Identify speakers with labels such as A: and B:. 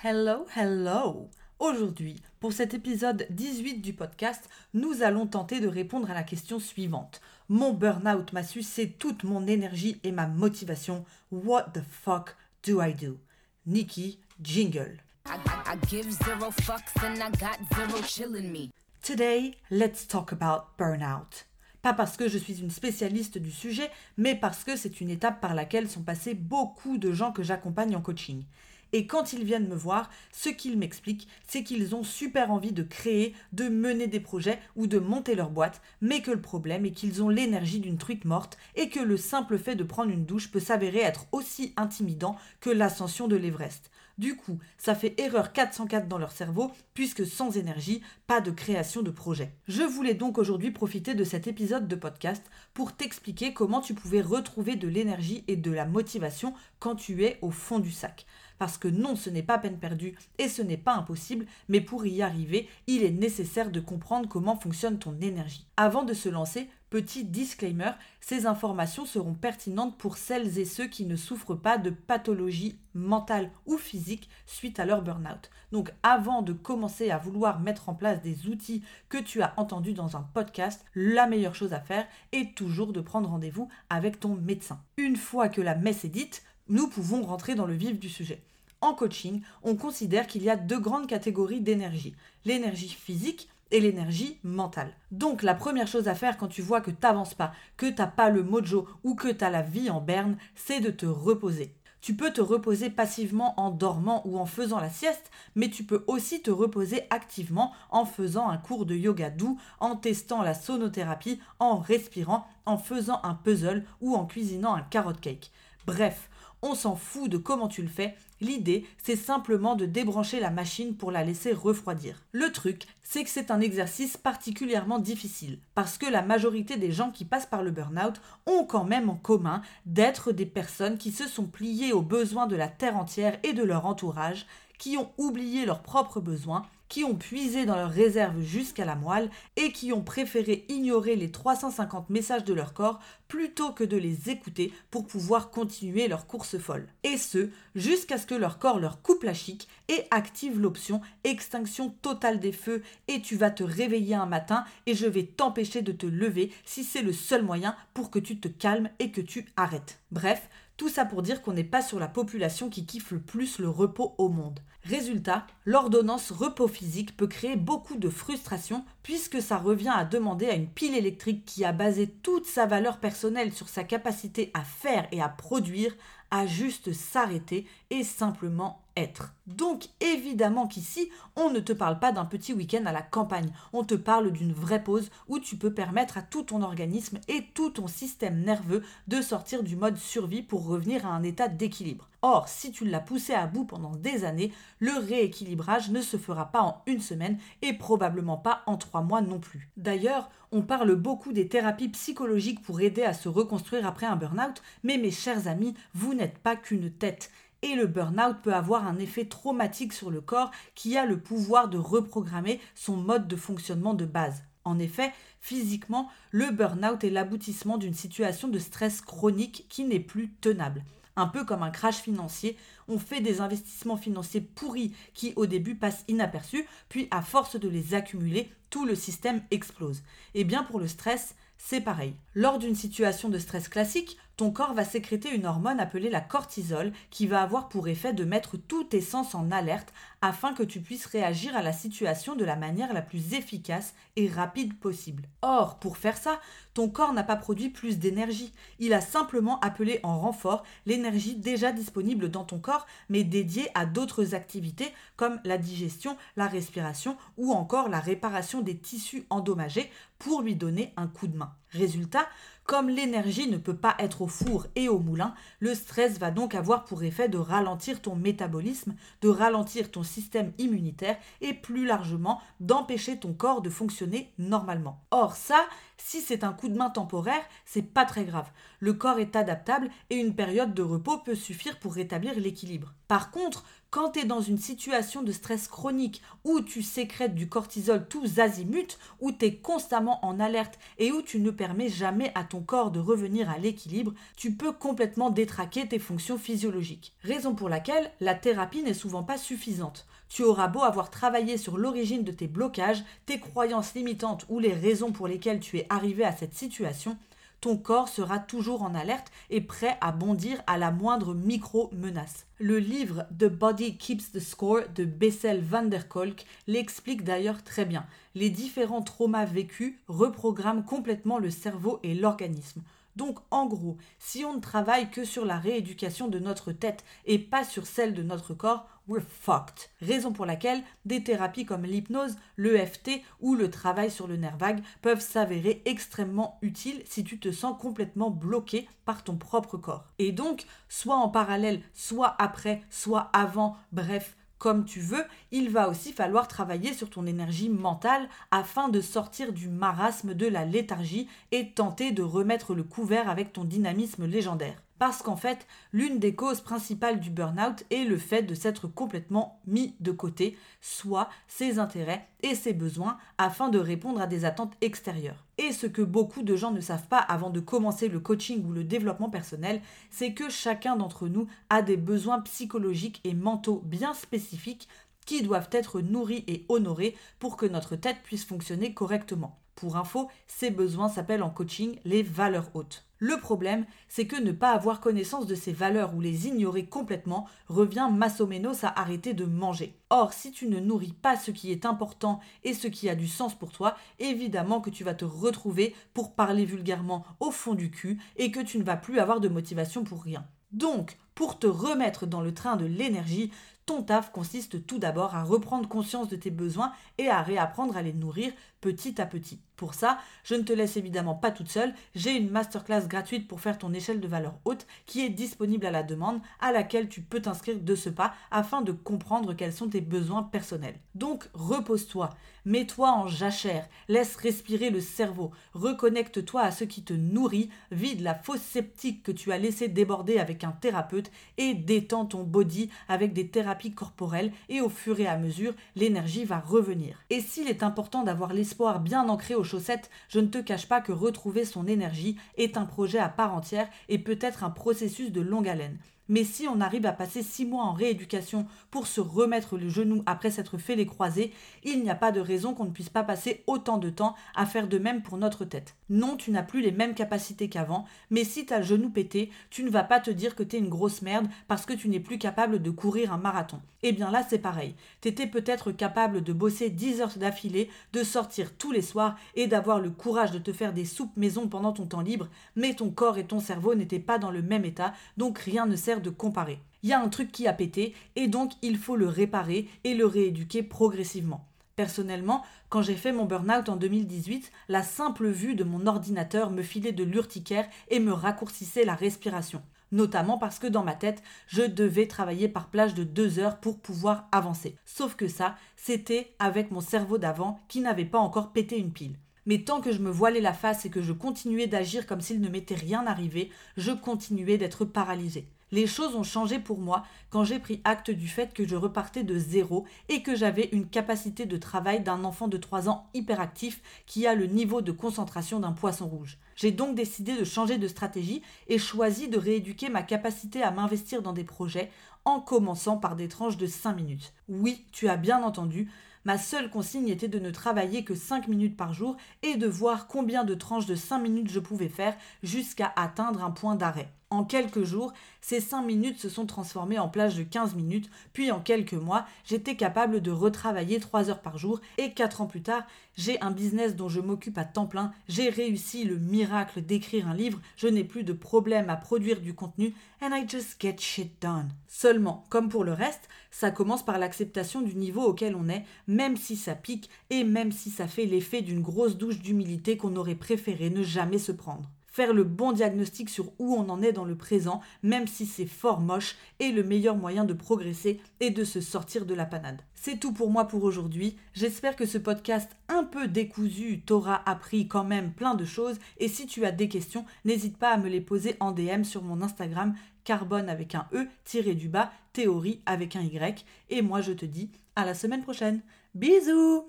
A: Hello, hello Aujourd'hui, pour cet épisode 18 du podcast, nous allons tenter de répondre à la question suivante. Mon burn-out m'a sucé toute mon énergie et ma motivation. What the fuck do I do? Nikki Jingle. Today, let's talk about burnout. Pas parce que je suis une spécialiste du sujet, mais parce que c'est une étape par laquelle sont passés beaucoup de gens que j'accompagne en coaching. Et quand ils viennent me voir, ce qu'ils m'expliquent, c'est qu'ils ont super envie de créer, de mener des projets ou de monter leur boîte, mais que le problème est qu'ils ont l'énergie d'une truite morte et que le simple fait de prendre une douche peut s'avérer être aussi intimidant que l'ascension de l'Everest. Du coup, ça fait erreur 404 dans leur cerveau, puisque sans énergie, pas de création de projet. Je voulais donc aujourd'hui profiter de cet épisode de podcast pour t'expliquer comment tu pouvais retrouver de l'énergie et de la motivation quand tu es au fond du sac parce que non, ce n'est pas peine perdue et ce n'est pas impossible, mais pour y arriver, il est nécessaire de comprendre comment fonctionne ton énergie. Avant de se lancer, petit disclaimer, ces informations seront pertinentes pour celles et ceux qui ne souffrent pas de pathologie mentale ou physique suite à leur burn-out. Donc avant de commencer à vouloir mettre en place des outils que tu as entendus dans un podcast, la meilleure chose à faire est toujours de prendre rendez-vous avec ton médecin. Une fois que la messe est dite, nous pouvons rentrer dans le vif du sujet. En coaching, on considère qu'il y a deux grandes catégories d'énergie, l'énergie physique et l'énergie mentale. Donc la première chose à faire quand tu vois que tu n'avances pas, que tu n'as pas le mojo ou que tu as la vie en berne, c'est de te reposer. Tu peux te reposer passivement en dormant ou en faisant la sieste, mais tu peux aussi te reposer activement en faisant un cours de yoga doux, en testant la sonothérapie, en respirant, en faisant un puzzle ou en cuisinant un carrot cake. Bref, on s'en fout de comment tu le fais. L'idée, c'est simplement de débrancher la machine pour la laisser refroidir. Le truc, c'est que c'est un exercice particulièrement difficile, parce que la majorité des gens qui passent par le burn-out ont quand même en commun d'être des personnes qui se sont pliées aux besoins de la terre entière et de leur entourage, qui ont oublié leurs propres besoins qui ont puisé dans leurs réserves jusqu'à la moelle et qui ont préféré ignorer les 350 messages de leur corps plutôt que de les écouter pour pouvoir continuer leur course folle. Et ce, jusqu'à ce que leur corps leur coupe la chic et active l'option extinction totale des feux et tu vas te réveiller un matin et je vais t'empêcher de te lever si c'est le seul moyen pour que tu te calmes et que tu arrêtes. Bref, tout ça pour dire qu'on n'est pas sur la population qui kiffe le plus le repos au monde. Résultat, l'ordonnance repos physique peut créer beaucoup de frustration puisque ça revient à demander à une pile électrique qui a basé toute sa valeur personnelle sur sa capacité à faire et à produire à juste s'arrêter et simplement Donc évidemment qu'ici, on ne te parle pas d'un petit week-end à la campagne, on te parle d'une vraie pause où tu peux permettre à tout ton organisme et tout ton système nerveux de sortir du mode survie pour revenir à un état d'équilibre. Or, si tu l'as poussé à bout pendant des années, le rééquilibrage ne se fera pas en une semaine et probablement pas en trois mois non plus. D'ailleurs, on parle beaucoup des thérapies psychologiques pour aider à se reconstruire après un burn-out, mais mes chers amis, vous n'êtes pas qu'une tête. Et le burn-out peut avoir un effet traumatique sur le corps qui a le pouvoir de reprogrammer son mode de fonctionnement de base. En effet, physiquement, le burn-out est l'aboutissement d'une situation de stress chronique qui n'est plus tenable. Un peu comme un crash financier, on fait des investissements financiers pourris qui au début passent inaperçus, puis à force de les accumuler, tout le système explose. Et bien pour le stress, c'est pareil. Lors d'une situation de stress classique, ton corps va sécréter une hormone appelée la cortisol qui va avoir pour effet de mettre tous tes sens en alerte afin que tu puisses réagir à la situation de la manière la plus efficace et rapide possible. Or, pour faire ça, ton corps n'a pas produit plus d'énergie, il a simplement appelé en renfort l'énergie déjà disponible dans ton corps mais dédiée à d'autres activités comme la digestion, la respiration ou encore la réparation des tissus endommagés pour lui donner un coup de main. Résultat, comme l'énergie ne peut pas être au four et au moulin, le stress va donc avoir pour effet de ralentir ton métabolisme, de ralentir ton système immunitaire et plus largement d'empêcher ton corps de fonctionner normalement. Or ça, si c'est un coup de main temporaire, c'est pas très grave. Le corps est adaptable et une période de repos peut suffire pour rétablir l'équilibre. Par contre, Quand tu es dans une situation de stress chronique où tu sécrètes du cortisol tous azimuts, où tu es constamment en alerte et où tu ne permets jamais à ton corps de revenir à l'équilibre, tu peux complètement détraquer tes fonctions physiologiques. Raison pour laquelle la thérapie n'est souvent pas suffisante. Tu auras beau avoir travaillé sur l'origine de tes blocages, tes croyances limitantes ou les raisons pour lesquelles tu es arrivé à cette situation, ton corps sera toujours en alerte et prêt à bondir à la moindre micro-menace. Le livre The Body Keeps the Score de Bessel van der Kolk l'explique d'ailleurs très bien. Les différents traumas vécus reprogramment complètement le cerveau et l'organisme. Donc en gros, si on ne travaille que sur la rééducation de notre tête et pas sur celle de notre corps, we're fucked. Raison pour laquelle des thérapies comme l'hypnose, l'EFT ou le travail sur le nerf vague peuvent s'avérer extrêmement utiles si tu te sens complètement bloqué par ton propre corps. Et donc, soit en parallèle, soit après, soit avant, bref, comme tu veux, il va aussi falloir travailler sur ton énergie mentale afin de sortir du marasme de la léthargie et tenter de remettre le couvert avec ton dynamisme légendaire. Parce qu'en fait, l'une des causes principales du burn-out est le fait de s'être complètement mis de côté, soit ses intérêts et ses besoins, afin de répondre à des attentes extérieures. Et ce que beaucoup de gens ne savent pas avant de commencer le coaching ou le développement personnel, c'est que chacun d'entre nous a des besoins psychologiques et mentaux bien spécifiques qui doivent être nourris et honorés pour que notre tête puisse fonctionner correctement. Pour info, ces besoins s'appellent en coaching les valeurs hautes. Le problème, c'est que ne pas avoir connaissance de ces valeurs ou les ignorer complètement revient massoménos à arrêter de manger. Or, si tu ne nourris pas ce qui est important et ce qui a du sens pour toi, évidemment que tu vas te retrouver pour parler vulgairement au fond du cul et que tu ne vas plus avoir de motivation pour rien. Donc, pour te remettre dans le train de l'énergie, ton taf consiste tout d'abord à reprendre conscience de tes besoins et à réapprendre à les nourrir petit à petit. Pour ça, je ne te laisse évidemment pas toute seule, j'ai une masterclass gratuite pour faire ton échelle de valeur haute qui est disponible à la demande, à laquelle tu peux t'inscrire de ce pas afin de comprendre quels sont tes besoins personnels. Donc repose-toi, mets-toi en jachère, laisse respirer le cerveau, reconnecte-toi à ce qui te nourrit, vide la fausse sceptique que tu as laissé déborder avec un thérapeute et détends ton body avec des thérapies corporelles et au fur et à mesure, l'énergie va revenir. Et s'il est important d'avoir l'espoir bien ancré au chaussettes, je ne te cache pas que retrouver son énergie est un projet à part entière et peut-être un processus de longue haleine. Mais si on arrive à passer six mois en rééducation pour se remettre le genou après s'être fait les croisés, il n'y a pas de raison qu'on ne puisse pas passer autant de temps à faire de même pour notre tête. Non, tu n'as plus les mêmes capacités qu'avant, mais si tu as le genou pété, tu ne vas pas te dire que tu es une grosse merde parce que tu n'es plus capable de courir un marathon. Eh bien là, c'est pareil. Tu étais peut-être capable de bosser 10 heures d'affilée, de sortir tous les soirs et d'avoir le courage de te faire des soupes maison pendant ton temps libre, mais ton corps et ton cerveau n'étaient pas dans le même état, donc rien ne sert de comparer. Il y a un truc qui a pété et donc il faut le réparer et le rééduquer progressivement. Personnellement, quand j'ai fait mon burn-out en 2018, la simple vue de mon ordinateur me filait de l'urticaire et me raccourcissait la respiration. Notamment parce que dans ma tête, je devais travailler par plage de deux heures pour pouvoir avancer. Sauf que ça, c'était avec mon cerveau d'avant qui n'avait pas encore pété une pile. Mais tant que je me voilais la face et que je continuais d'agir comme s'il ne m'était rien arrivé, je continuais d'être paralysée. Les choses ont changé pour moi quand j'ai pris acte du fait que je repartais de zéro et que j'avais une capacité de travail d'un enfant de 3 ans hyperactif qui a le niveau de concentration d'un poisson rouge. J'ai donc décidé de changer de stratégie et choisi de rééduquer ma capacité à m'investir dans des projets en commençant par des tranches de 5 minutes. Oui, tu as bien entendu, ma seule consigne était de ne travailler que 5 minutes par jour et de voir combien de tranches de 5 minutes je pouvais faire jusqu'à atteindre un point d'arrêt. En quelques jours, ces 5 minutes se sont transformées en plage de 15 minutes, puis en quelques mois, j'étais capable de retravailler 3 heures par jour, et 4 ans plus tard, j'ai un business dont je m'occupe à temps plein, j'ai réussi le miracle d'écrire un livre, je n'ai plus de problème à produire du contenu, and I just get shit done. Seulement, comme pour le reste, ça commence par l'acceptation du niveau auquel on est, même si ça pique, et même si ça fait l'effet d'une grosse douche d'humilité qu'on aurait préféré ne jamais se prendre. Faire le bon diagnostic sur où on en est dans le présent, même si c'est fort moche, est le meilleur moyen de progresser et de se sortir de la panade. C'est tout pour moi pour aujourd'hui. J'espère que ce podcast un peu décousu t'aura appris quand même plein de choses et si tu as des questions, n'hésite pas à me les poser en DM sur mon Instagram carbone avec un E tiré du bas, théorie avec un Y et moi je te dis à la semaine prochaine. Bisous